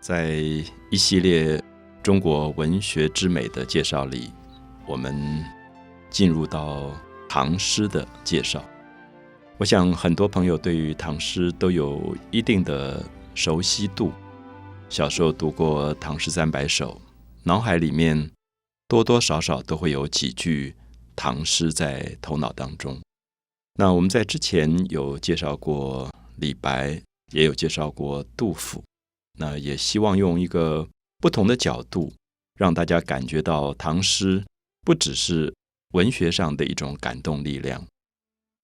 在一系列中国文学之美的介绍里，我们进入到唐诗的介绍。我想很多朋友对于唐诗都有一定的熟悉度，小时候读过《唐诗三百首》，脑海里面多多少少都会有几句唐诗在头脑当中。那我们在之前有介绍过李白，也有介绍过杜甫。那也希望用一个不同的角度，让大家感觉到唐诗不只是文学上的一种感动力量。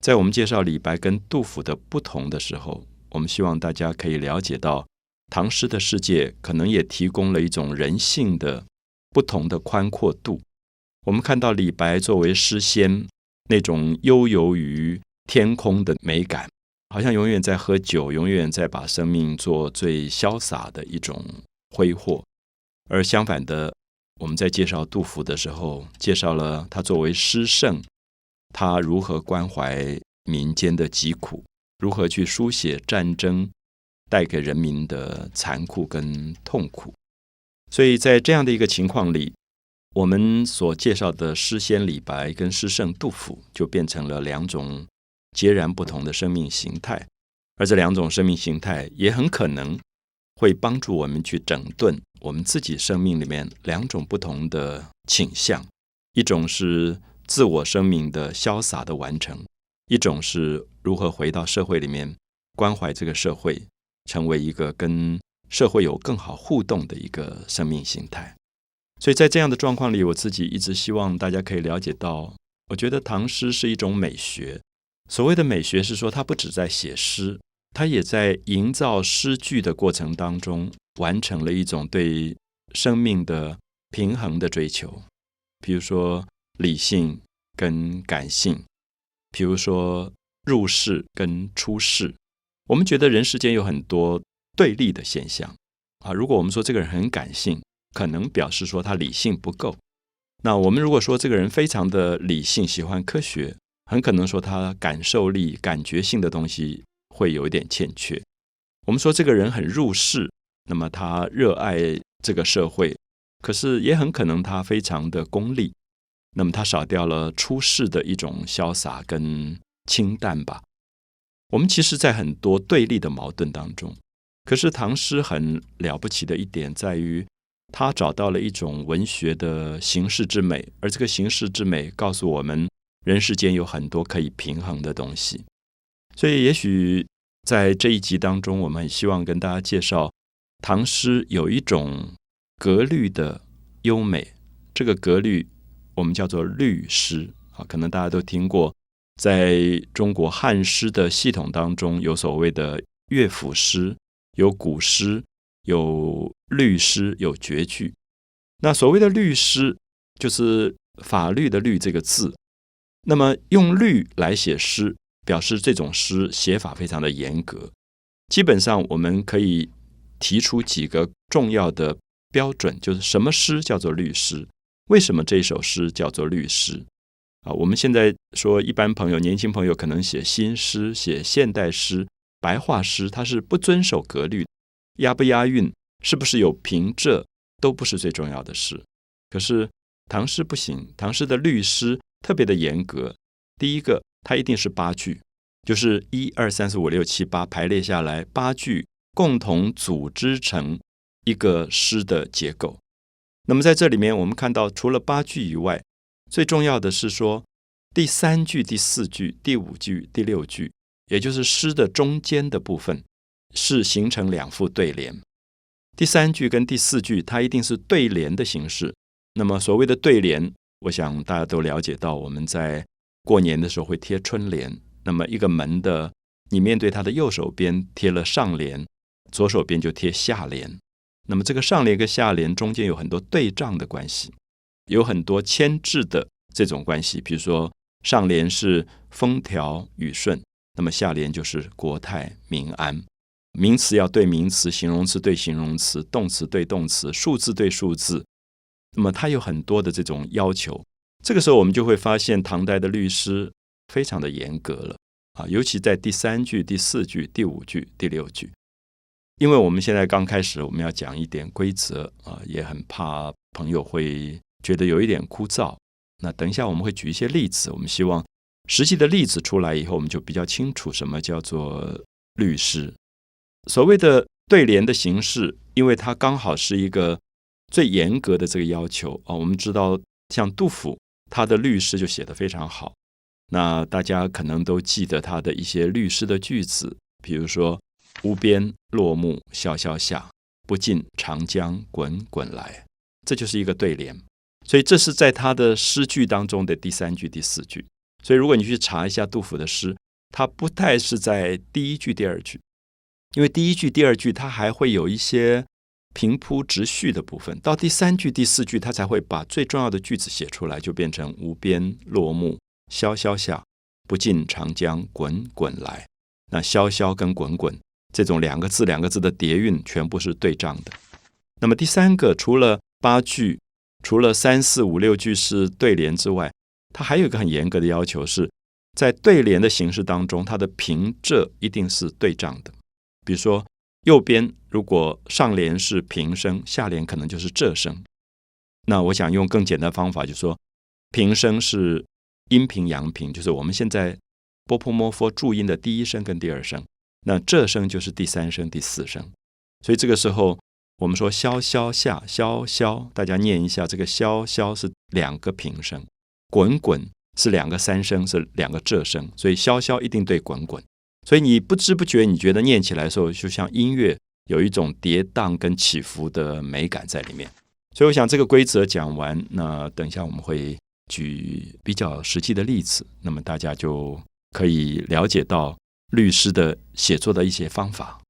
在我们介绍李白跟杜甫的不同的时候，我们希望大家可以了解到，唐诗的世界可能也提供了一种人性的不同的宽阔度。我们看到李白作为诗仙，那种悠游于天空的美感。好像永远在喝酒，永远在把生命做最潇洒的一种挥霍。而相反的，我们在介绍杜甫的时候，介绍了他作为诗圣，他如何关怀民间的疾苦，如何去书写战争带给人民的残酷跟痛苦。所以在这样的一个情况里，我们所介绍的诗仙李白跟诗圣杜甫，就变成了两种。截然不同的生命形态，而这两种生命形态也很可能会帮助我们去整顿我们自己生命里面两种不同的倾向：一种是自我生命的潇洒的完成，一种是如何回到社会里面关怀这个社会，成为一个跟社会有更好互动的一个生命形态。所以在这样的状况里，我自己一直希望大家可以了解到，我觉得唐诗是一种美学。所谓的美学是说，他不只在写诗，他也在营造诗句的过程当中，完成了一种对生命的平衡的追求。比如说理性跟感性，比如说入世跟出世。我们觉得人世间有很多对立的现象啊。如果我们说这个人很感性，可能表示说他理性不够。那我们如果说这个人非常的理性，喜欢科学。很可能说他感受力、感觉性的东西会有一点欠缺。我们说这个人很入世，那么他热爱这个社会，可是也很可能他非常的功利，那么他少掉了出世的一种潇洒跟清淡吧。我们其实，在很多对立的矛盾当中，可是唐诗很了不起的一点在于，他找到了一种文学的形式之美，而这个形式之美告诉我们。人世间有很多可以平衡的东西，所以也许在这一集当中，我们很希望跟大家介绍唐诗有一种格律的优美。这个格律我们叫做律诗啊，可能大家都听过，在中国汉诗的系统当中，有所谓的乐府诗、有古诗、有律诗、有绝句。那所谓的律诗，就是法律的律这个字。那么用律来写诗，表示这种诗写法非常的严格。基本上我们可以提出几个重要的标准，就是什么诗叫做律诗？为什么这首诗叫做律诗？啊，我们现在说一般朋友、年轻朋友可能写新诗、写现代诗、白话诗，它是不遵守格律，押不押韵，是不是有平仄，都不是最重要的事。可是唐诗不行，唐诗的律诗。特别的严格。第一个，它一定是八句，就是一二三四五六七八排列下来，八句共同组织成一个诗的结构。那么在这里面，我们看到除了八句以外，最重要的是说第三句、第四句、第五句、第六句，也就是诗的中间的部分，是形成两副对联。第三句跟第四句，它一定是对联的形式。那么所谓的对联。我想大家都了解到，我们在过年的时候会贴春联。那么一个门的，你面对它的右手边贴了上联，左手边就贴下联。那么这个上联跟下联中间有很多对仗的关系，有很多牵制的这种关系。比如说上联是风调雨顺，那么下联就是国泰民安。名词要对名词，形容词对形容词，动词对动词，数字对数字。那么它有很多的这种要求，这个时候我们就会发现唐代的律师非常的严格了啊，尤其在第三句、第四句、第五句、第六句。因为我们现在刚开始，我们要讲一点规则啊，也很怕朋友会觉得有一点枯燥。那等一下我们会举一些例子，我们希望实际的例子出来以后，我们就比较清楚什么叫做律师。所谓的对联的形式，因为它刚好是一个最严格的这个要求啊。我们知道，像杜甫他的律诗就写得非常好，那大家可能都记得他的一些律诗的句子，比如说。无边落木萧萧下，不尽长江滚滚来。这就是一个对联，所以这是在他的诗句当中的第三句、第四句。所以如果你去查一下杜甫的诗，他不太是在第一句、第二句，因为第一句、第二句他还会有一些平铺直叙的部分，到第三句、第四句他才会把最重要的句子写出来，就变成无边落木萧萧下，不尽长江滚滚来。那萧萧跟滚滚。这种两个字两个字的叠韵全部是对仗的。那么第三个，除了八句，除了三四五六句是对联之外，它还有一个很严格的要求，是在对联的形式当中，它的平仄一定是对仗的。比如说右边如果上联是平声，下联可能就是仄声。那我想用更简单方法，就说平声是阴平阳平，就是我们现在波波摩佛注音的第一声跟第二声。那仄声就是第三声、第四声，所以这个时候我们说萧萧下萧萧，大家念一下，这个萧萧是两个平声，滚滚是两个三声，是两个仄声，所以萧萧一定对滚滚。所以你不知不觉，你觉得念起来的时候，就像音乐有一种跌宕跟起伏的美感在里面。所以我想这个规则讲完，那等一下我们会举比较实际的例子，那么大家就可以了解到。律师的写作的一些方法。